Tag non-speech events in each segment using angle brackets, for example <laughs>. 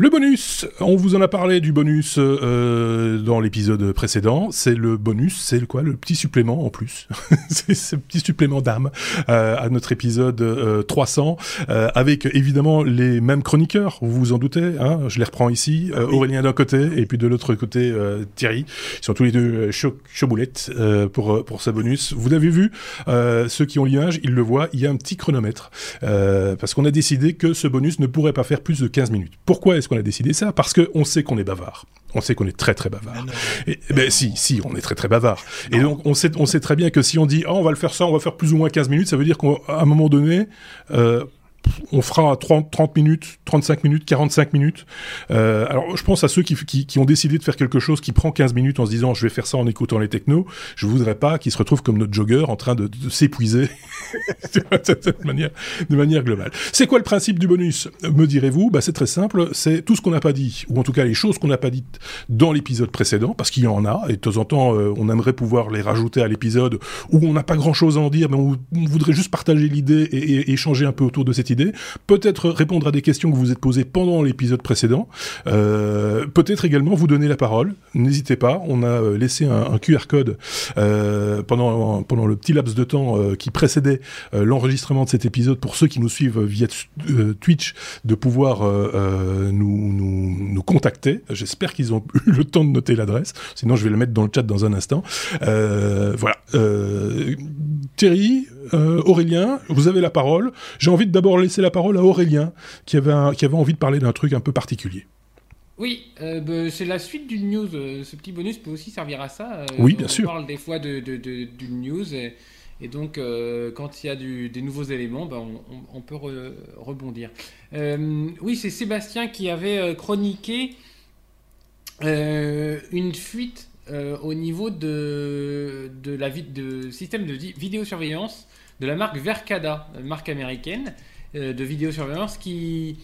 Le bonus, on vous en a parlé du bonus euh, dans l'épisode précédent. C'est le bonus, c'est quoi Le petit supplément en plus. <laughs> c'est ce petit supplément d'âme euh, à notre épisode 300, euh, avec évidemment les mêmes chroniqueurs, vous vous en doutez. Hein je les reprends ici. Aurélien d'un côté et puis de l'autre côté Thierry. Ils sont tous les deux chaud, boulettes pour, pour ce bonus. Vous avez vu, ceux qui ont l'image, ils le voient, il y a un petit chronomètre. parce qu'on a décidé que ce bonus ne pourrait pas faire plus de 15 minutes. Pourquoi est-ce qu'on a décidé ça Parce qu'on sait qu'on est bavard. On sait qu'on est très très bavard. Et, ben si, si, on est très très bavard. Et donc on sait, on sait très bien que si on dit oh, on va le faire ça, on va faire plus ou moins 15 minutes, ça veut dire qu'à un moment donné, euh, on fera 30, 30 minutes, 35 minutes, 45 minutes. Euh, alors, je pense à ceux qui, qui, ont décidé de faire quelque chose qui prend 15 minutes en se disant je vais faire ça en écoutant les technos. Je voudrais pas qu'ils se retrouvent comme notre jogger en train de, s'épuiser <laughs> de, manière, de manière globale. C'est quoi le principe du bonus? Me direz-vous bah, C'est très simple. C'est tout ce qu'on n'a pas dit, ou en tout cas les choses qu'on n'a pas dites dans l'épisode précédent, parce qu'il y en a, et de temps en temps, euh, on aimerait pouvoir les rajouter à l'épisode où on n'a pas grand-chose à en dire, mais on, voudrait juste partager l'idée et échanger un peu autour de cette idée peut-être répondre à des questions que vous vous êtes posées pendant l'épisode précédent, euh, peut-être également vous donner la parole. N'hésitez pas, on a euh, laissé un, QR code euh, pendant, pendant le petit laps de temps qui précédait l'enregistrement de cet épisode pour ceux qui nous suivent via Twitch de pouvoir nous, nous, nous, contacter. J'espère qu'ils ont eu le temps de noter l'adresse, sinon je vais le mettre dans le chat dans un instant. voilà. Thierry, Aurélien, vous avez la parole. J'ai envie de d'abord laisser la parole à Aurélien, qui avait, qui avait envie de parler d'un truc un peu particulier. Oui, euh, bah, c'est la suite d'une news. Euh, ce petit bonus peut aussi servir à ça. Euh, oui, bien sûr. On parle des fois d'une de, de, news. Et, donc, quand il y a des nouveaux éléments, ben, on, peut rebondir. oui, c'est Sébastien qui avait chroniqué une fuite au niveau de, de la de système de vidéosurveillance de la marque Vercada, marque américaine euh, de vidéosurveillance qui,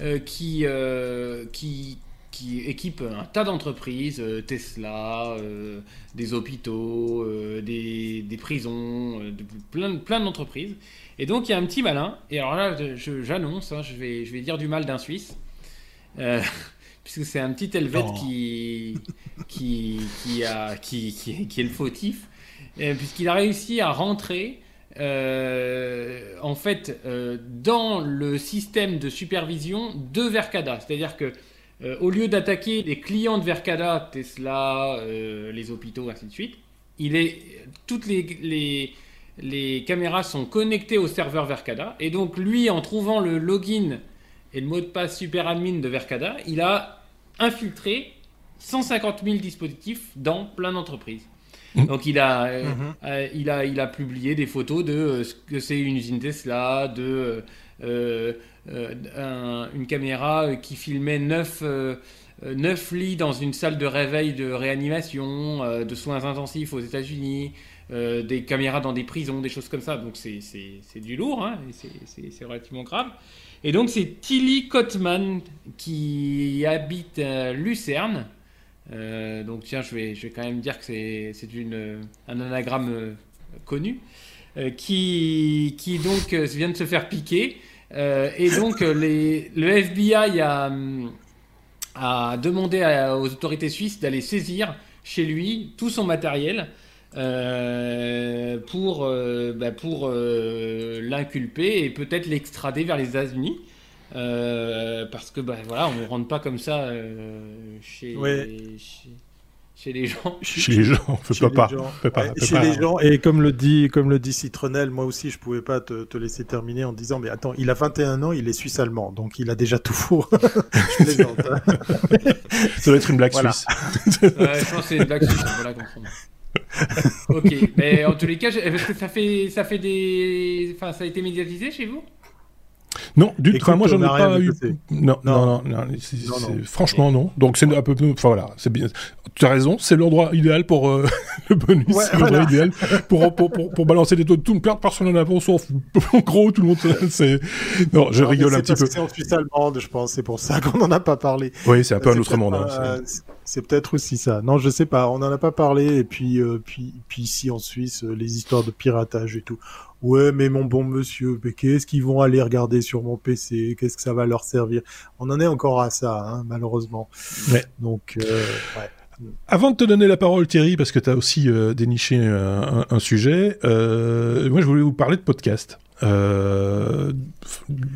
euh, qui, euh, qui, qui équipe un tas d'entreprises, Tesla, des hôpitaux, des, des, prisons, plein, plein d'entreprises. Et donc il y a un petit malin, et alors là j'annonce, hein, je, vais, je vais dire du mal d'un Suisse, <laughs> puisque c'est un petit Helvète qui, qui, qui, a, qui, qui, qui, est le fautif, puisqu'il a réussi à rentrer euh, en fait, euh, dans le système de supervision de Vercada. C'est-à-dire que euh, au lieu d'attaquer les clients de Vercada, Tesla, les hôpitaux, ainsi de suite, toutes les, caméras sont connectées au serveur Vercada. Et donc, lui, en trouvant le login et le mot de passe super admin de Vercada, il a infiltré 150 000 dispositifs dans plein d'entreprises. Mm. Donc il a, euh, mm-hmm. euh, il a, il a publié des photos de euh, ce que c'est une usine Tesla, de une caméra qui filmait 9, lits dans une salle de réveil de réanimation, de soins intensifs aux États-Unis. des caméras dans des prisons, des choses comme ça. Donc c'est du lourd, hein, c'est relativement grave. Et donc c'est Tilly Kotman qui habite Lucerne, euh, donc tiens, je vais, quand même dire que c'est un anagramme euh, connu, euh, qui, donc vient de se faire piquer. et donc le FBI a, demandé aux autorités suisses d'aller saisir chez lui tout son matériel pour, bah, pour l'inculper et peut-être l'extrader vers les États-Unis. Euh, parce que bah, voilà, on ne rentre pas comme ça euh, chez, chez, les gens. <laughs> Chez les gens, on peut pas. pas, chez les gens, et comme le dit, comme le dit Citronel, moi aussi, je pouvais pas te, te, laisser terminer en disant, mais attends, il a 21 ans, il est suisse-allemand, donc il a déjà tout faux. <laughs> je plaisante. Hein. Ça doit être une blague suisse. je pense que c'est une blague suisse, voilà comprendre. ok, mais en tous les cas, que ça fait, ça fait des, enfin, ça a été médiatisé chez vous? Non, du tout. moi, j'en ai pas eu. Non, non, non, franchement, non. Donc, c'est un peu. Enfin, voilà, c'est bien. Tu as raison, c'est l'endroit idéal pour euh, <laughs> le bonus. c'est l'endroit idéal pour, pour, pour, balancer des taux de tout. Plein de personnes en sauf. <laughs> En gros, tout le monde. C'est... Non, je rigole un petit peu. C'est en Suisse allemande, je pense. C'est pour ça <laughs> qu'on n'en a pas parlé. Oui, c'est un peu un autre monde. C'est peut-être aussi ça. Non, je sais pas. On n'en a pas parlé. Et puis, euh, puis, puis ici en Suisse, euh, les histoires de piratage et tout. Ouais, mais mon bon monsieur, mais qu'est-ce qu'ils vont aller regarder sur mon PC Qu'est-ce que ça va leur servir? On en est encore à ça, hein, malheureusement. Ouais. Donc, euh, ouais. Avant de te donner la parole, Thierry, parce que tu as aussi déniché un, un sujet, moi je voulais vous parler de podcast. Euh,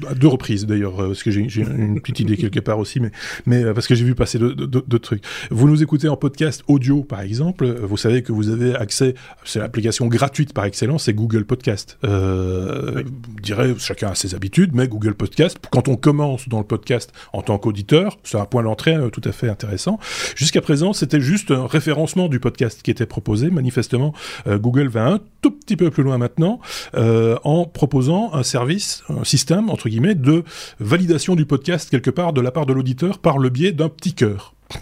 à deux reprises d'ailleurs, euh, parce que j'ai une petite idée quelque part aussi, mais, mais euh, parce que j'ai vu passer d'autres trucs. Vous nous écoutez en podcast audio, par exemple, vous savez que vous avez accès, c'est l'application gratuite par excellence, c'est Google Podcast. Euh, oui. Je dirais, chacun a ses habitudes, mais Google Podcast, quand on commence dans le podcast en tant qu'auditeur, c'est un point d'entrée tout à fait intéressant. Jusqu'à présent, c'était juste un référencement du podcast qui était proposé. Manifestement, Google va un tout petit peu plus loin maintenant en proposant un service, un système, entre guillemets, de validation du podcast quelque part de la part de l'auditeur par le biais d'un petit cœur. <laughs>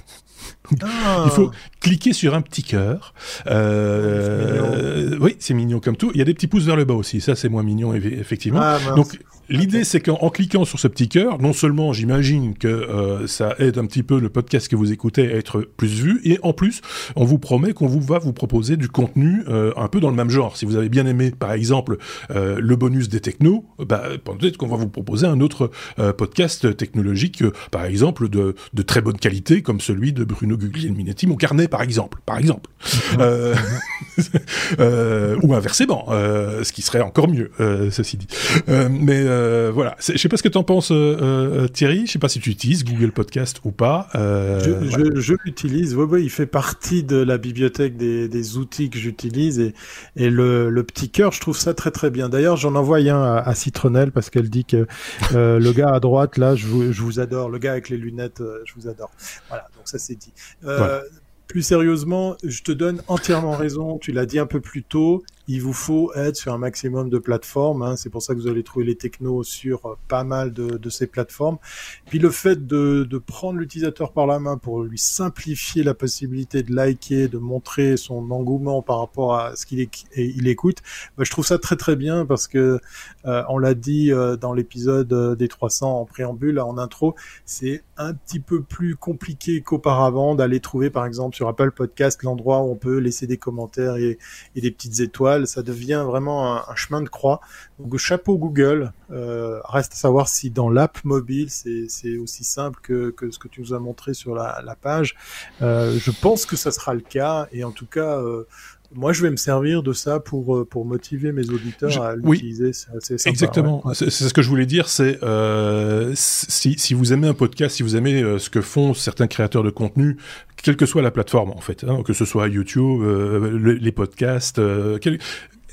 Ah. Il faut cliquer sur un petit cœur. Euh, oui, c'est mignon comme tout. Il y a des petits pouces vers le bas aussi. Ça, c'est moins mignon, effectivement. Ah, Donc, l'idée, okay. c'est qu'en cliquant sur ce petit cœur, non seulement j'imagine que euh, ça aide un petit peu le podcast que vous écoutez à être plus vu, et en plus, on vous promet qu'on vous va vous proposer du contenu euh, un peu dans le même genre. Si vous avez bien aimé, par exemple, euh, le bonus des technos, bah, peut-être qu'on va vous proposer un autre podcast technologique, par exemple, de, de très bonne qualité, comme celui de Bruno Guglielminetti, mon carnet, par exemple, par exemple, euh, <laughs> euh, ou inversement, euh, ce qui serait encore mieux, ceci dit. mais voilà, je sais pas ce que tu en penses, Thierry. Je sais pas si tu utilises Google Podcast ou pas. je, voilà. je, je l'utilise. Oui, oui, il fait partie de la bibliothèque des, des outils que j'utilise et, et le, le, petit cœur, je trouve ça très très bien. D'ailleurs, j'en envoie un à, à, Citronelle parce qu'elle dit que le gars à droite là, je vous, je vous adore. Le gars avec les lunettes, je vous adore. Voilà, donc ça c'est dit. Euh, voilà. Plus sérieusement, je te donne entièrement raison. Tu l'as dit un peu plus tôt. Il vous faut être sur un maximum de plateformes. Hein. C'est pour ça que vous allez trouver les technos sur euh, pas mal de, de ces plateformes. Puis le fait de, de prendre l'utilisateur par la main pour lui simplifier la possibilité de liker, de montrer son engouement par rapport à ce qu'il il écoute, bah, je trouve ça très très bien parce que euh, on l'a dit euh, dans l'épisode euh, des 300 en préambule, en intro, c'est un petit peu plus compliqué qu'auparavant d'aller trouver par exemple sur Apple Podcast l'endroit où on peut laisser des commentaires et, des petites étoiles ça devient vraiment un, chemin de croix. Donc chapeau Google. Euh, reste à savoir si dans l'app mobile c'est aussi simple que, que, ce que tu nous as montré sur la, la page. Euh, je pense que ça sera le cas et en tout cas. Euh, moi, je vais me servir de ça pour pour motiver mes auditeurs je, à l'utiliser. Oui, c'est exactement. Ouais. C'est ce que je voulais dire. C'est euh, si, si vous aimez un podcast, si vous aimez euh, ce que font certains créateurs de contenu, quelle que soit la plateforme en fait, hein, que ce soit YouTube, euh, les, les, podcasts, euh, quel,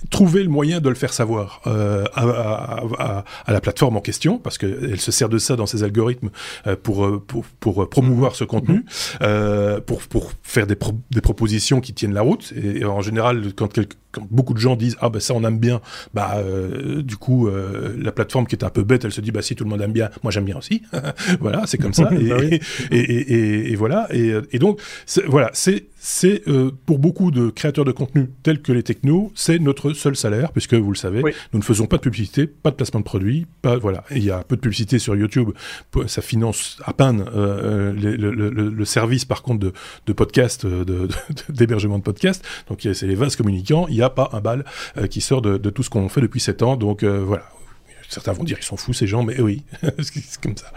trouver le moyen de le faire savoir euh, à, à, à, à, la plateforme en question, parce qu'elle se sert de ça dans ses algorithmes euh, pour, pour, pour promouvoir ce contenu, euh, pour, pour faire des, pro des propositions qui tiennent la route. Et, et en général, quand, quelques, quand, beaucoup de gens disent ah ben ça on aime bien, bah euh, du coup euh, la plateforme qui est un peu bête, elle se dit bah si tout le monde aime bien, moi j'aime bien aussi. <laughs> voilà, c'est comme ça. et, <laughs> bah oui. et, et, et, voilà. Et, donc voilà, c'est c'est euh, pour beaucoup de créateurs de contenu tels que les technos, c'est notre seul salaire, puisque vous le savez, oui. nous ne faisons pas de publicité, pas de placement de produits, pas voilà. Il y a peu de publicité sur YouTube, ça finance à peine euh, le, le, le, le, service par contre de, de podcast, <laughs> d'hébergement de, de, podcast. Donc c'est les vases communicants. Il n'y a pas un bal euh, qui sort de, de, tout ce qu'on fait depuis 7 ans. Donc euh, voilà, certains vont dire ils sont fous ces gens, mais oui, <laughs> c'est comme ça.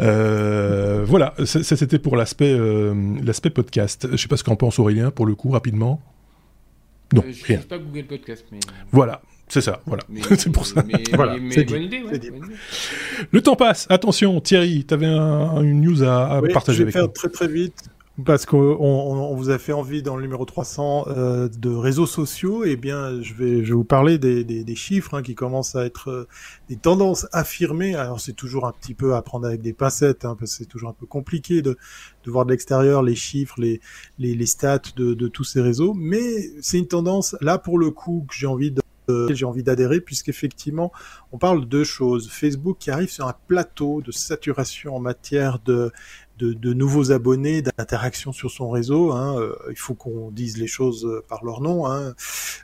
Euh, voilà, ça c'était pour l'aspect euh, l'aspect podcast. Je sais pas ce qu'en pense Aurélien pour le coup rapidement. Non, euh, je rien. pas Google Podcast, mais voilà. C'est ça, voilà. <laughs> c'est pour ça. Mais, voilà, mais, bonne, idée, ouais, bonne idée. Le temps passe. Attention, Thierry, tu avais un, une news à, à oui, partager je vais avec faire nous. très très vite parce qu'on on, on vous a fait envie dans le numéro 300 euh, de réseaux sociaux, et eh bien je vais, je vais vous parler des, des, des chiffres hein, qui commencent à être euh, des tendances affirmées. Alors c'est toujours un petit peu à prendre avec des pincettes, hein, parce que c'est toujours un peu compliqué de, de voir de l'extérieur les chiffres, les, les, les stats de, de tous ces réseaux, mais c'est une tendance là pour le coup que j'ai envie de j'ai envie d'adhérer puisqu'effectivement on parle de deux choses. Facebook qui arrive sur un plateau de saturation en matière de de, nouveaux abonnés, d'interaction sur son réseau. Hein. Euh, il faut qu'on dise les choses euh, par leur nom. Hein.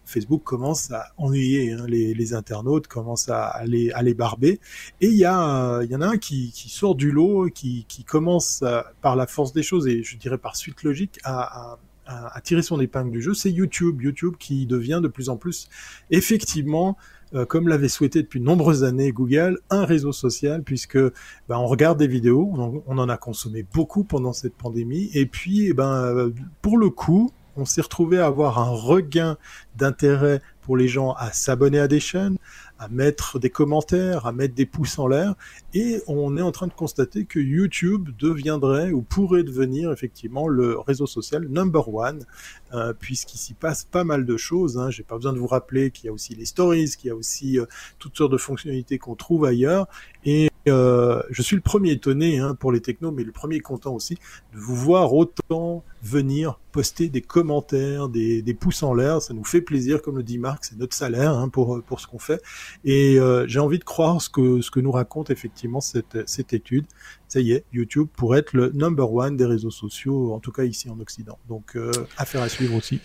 Facebook commence à ennuyer hein. les, internautes, commence à, les, à les barber. Et il y, a, y en a un qui, sort du lot, qui, commence par la force des choses, et je dirais par suite logique, à, à tirer son épingle du jeu, c'est YouTube. YouTube qui devient de plus en plus effectivement euh, comme l'avait souhaité depuis de nombreuses années Google, un réseau social, puisque ben, on regarde des vidéos, on, en a consommé beaucoup pendant cette pandémie, et puis eh ben, pour le coup, on s'est retrouvé à avoir un regain d'intérêt pour les gens à s'abonner à des chaînes, à mettre des commentaires, à mettre des pouces en l'air, et on est en train de constater que YouTube deviendrait ou pourrait devenir effectivement le réseau social number one, euh, puisqu'il s'y passe pas mal de choses. Hein. J'ai pas besoin de vous rappeler qu'il y a aussi les stories, qu'il y a aussi euh, toutes sortes de fonctionnalités qu'on trouve ailleurs, et euh, je suis le premier étonné hein, pour les technos, mais le premier content aussi de vous voir autant venir poster des commentaires, des, des pouces en l'air. Ça nous fait plaisir, comme le dit Marc, c'est notre salaire hein, pour pour ce qu'on fait. Et euh, j'ai envie de croire ce que ce que nous raconte effectivement cette cette étude. Ça y est, YouTube pourrait être le number one des réseaux sociaux, en tout cas ici en Occident. Donc euh, affaire à suivre aussi.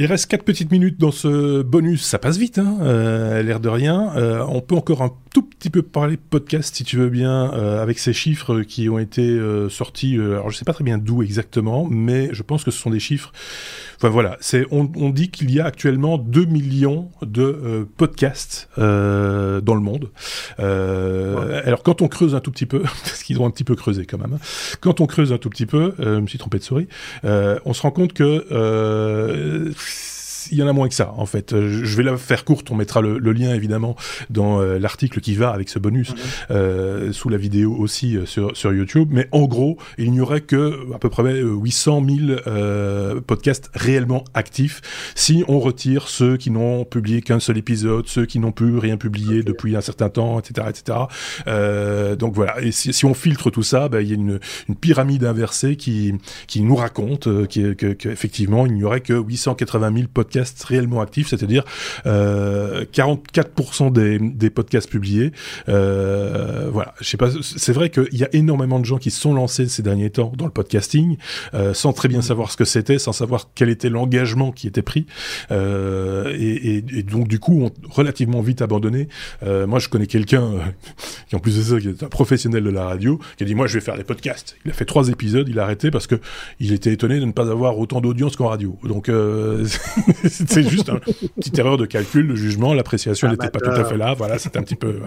Il reste 4 petites minutes dans ce bonus, ça passe vite, hein, euh, l'air de rien. Euh, on peut encore un tout petit peu parler podcast, si tu veux bien, euh, avec ces chiffres qui ont été euh, sortis. Euh, alors je sais pas très bien d'où exactement, mais je pense que ce sont des chiffres. Enfin voilà, c'est on, on dit qu'il y a actuellement 2 millions de podcasts dans le monde. Alors quand on creuse un tout petit peu, <laughs> parce qu'ils ont un petit peu creusé quand même. Hein, quand on creuse un tout petit peu, je me suis trompé de souris, on se rend compte que il y en a moins que ça, en fait. Euh, je vais la faire courte, on mettra le, lien évidemment dans euh, l'article qui va avec ce bonus, euh, sous la vidéo aussi sur, sur YouTube. Mais en gros, il n'y aurait que à peu près 800 000 podcasts réellement actifs si on retire ceux qui n'ont publié qu'un seul épisode, ceux qui n'ont plus rien publié depuis un certain temps, etc. etc. donc voilà, et si, on filtre tout ça, ben, il y a une, une, pyramide inversée qui, qui nous raconte qu'effectivement, il n'y aurait que 880 000 podcasts réellement actifs, c'est-à-dire euh, 44% des, des, podcasts publiés. Euh, voilà, je sais pas, c'est vrai qu'il y a énormément de gens qui se sont lancés ces derniers temps dans le podcasting, euh, sans très bien savoir ce que c'était, sans savoir quel était l'engagement qui était pris, euh, et, et, et, donc du coup ont relativement vite abandonné. Euh, moi, je connais quelqu'un euh, qui en plus de ça, qui est un professionnel de la radio, qui a dit moi je vais faire des podcasts. Il a fait trois épisodes, il a arrêté parce que il était étonné de ne pas avoir autant d'audience qu'en radio. Donc euh, <laughs> <laughs> c'est juste une petite erreur de calcul, de jugement, l'appréciation n'était pas tout à fait là. Voilà, c'est un petit peu.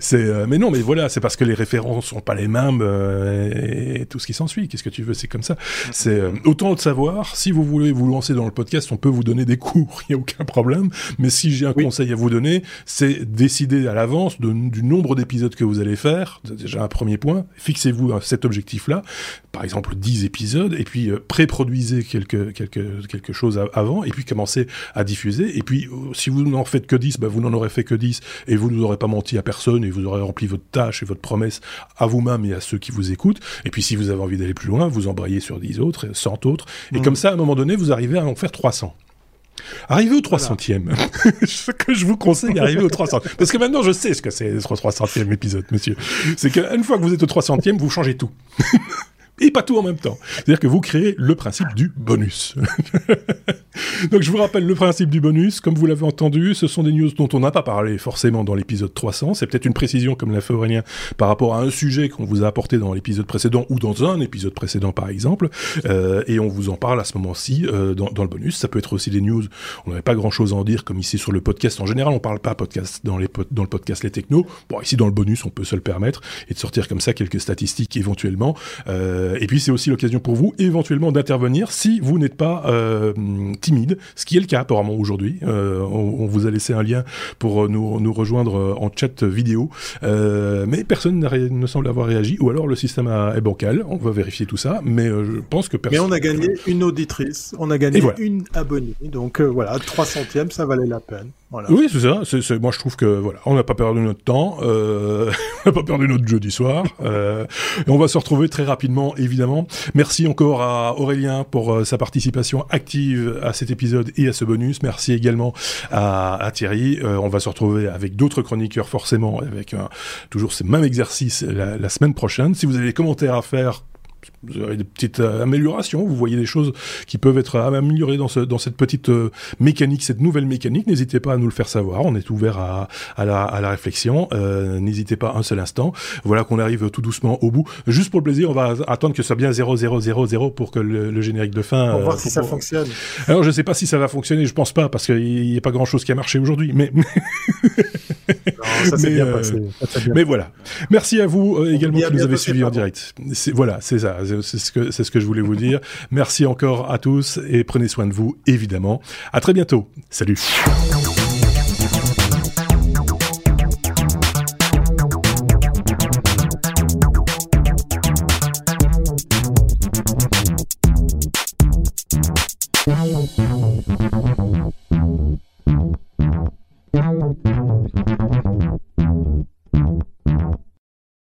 C'est, euh, mais non, mais voilà, c'est parce que les références sont pas les mêmes euh, et, tout ce qui s'ensuit. Qu'est-ce que tu veux? C'est comme ça. C'est euh, autant de savoir. Si vous voulez vous lancer dans le podcast, on peut vous donner des cours, <laughs> il y a aucun problème. Mais si j'ai un conseil à vous donner, c'est décider à l'avance du nombre d'épisodes que vous allez faire. Déjà un premier point. Fixez-vous cet objectif-là. Par exemple, 10 épisodes, et puis pré-produisez quelque quelque quelque chose avant, et puis commencez à diffuser. Et puis, euh, si vous n'en faites que 10, bah, vous n'en aurez fait que 10 et vous n'aurez pas menti à personne et vous aurez rempli votre tâche et votre promesse à vous-même et à ceux qui vous écoutent. Et puis, si vous avez envie d'aller plus loin, vous embrayez sur 10 autres, 100 autres. Et mmh. comme ça, à un moment donné, vous arrivez à en faire 300. Arrivez au 300e. <laughs> ce que je vous conseille, arrivez au 300 Parce que maintenant, je sais ce que c'est le 300e épisode, monsieur. C'est qu'une fois que vous êtes au 300e, vous changez tout. <laughs> et pas tout en même temps. C'est-à-dire que vous créez le principe du bonus. <laughs> Donc je vous rappelle le principe du bonus, comme vous l'avez entendu, ce sont des news dont on n'a pas parlé forcément dans l'épisode 300, c'est peut-être une précision comme l'a fait Aurélien par rapport à un sujet qu'on vous a apporté dans l'épisode précédent ou dans un épisode précédent par exemple, euh, et on vous en parle à ce moment-ci euh, dans, le bonus. Ça peut être aussi des news, on n'avait pas grand-chose à en dire comme ici sur le podcast. En général, on parle pas podcast dans le podcast Les Technos. Bon, ici dans le bonus, on peut se le permettre et de sortir comme ça quelques statistiques éventuellement. Euh, et puis c'est aussi l'occasion pour vous éventuellement d'intervenir si vous n'êtes pas euh, timide, ce qui est le cas apparemment aujourd'hui. Euh, on, vous a laissé un lien pour nous, nous rejoindre en chat vidéo, euh, mais personne ne semble avoir réagi, ou alors le système est bancal. On va vérifier tout ça, mais je pense que personne. Mais on a gagné une auditrice, on a gagné une abonnée, donc voilà, 300 centièmes, ça valait la peine. Oui, c'est ça. C'est, moi, je trouve que voilà, on n'a pas perdu notre temps, euh, <laughs> on n'a pas perdu notre jeudi soir, euh, et on va se retrouver très rapidement, évidemment. Merci encore à Aurélien pour euh, sa participation active à cet épisode et à ce bonus. Merci également à, à Thierry. Euh, on va se retrouver avec d'autres chroniqueurs, forcément, avec toujours ce même exercice la, la semaine prochaine. Si vous avez des commentaires à faire, vous avez des petites euh, améliorations, vous voyez des choses qui peuvent être améliorées dans, ce, dans cette petite euh, mécanique, cette nouvelle mécanique, n'hésitez pas à nous le faire savoir. On est ouvert à, à, la, à la réflexion. Euh, n'hésitez pas un seul instant. Voilà qu'on arrive tout doucement au bout. Juste pour le plaisir, on va attendre que ça soit bien 0, 0, 0, 0 pour que le, générique de fin. Pour voir si ça fonctionne. Alors je sais pas si ça va fonctionner, je pense pas parce qu'il n'y a pas grand chose qui a marché aujourd'hui, mais. <laughs> ça bien passé. mais voilà. Merci à vous également qui nous avez suivis en direct. Voilà, c'est ça c'est ce que c'est ce que je voulais vous dire. Merci encore à tous et prenez soin de vous évidemment. À très bientôt. Salut.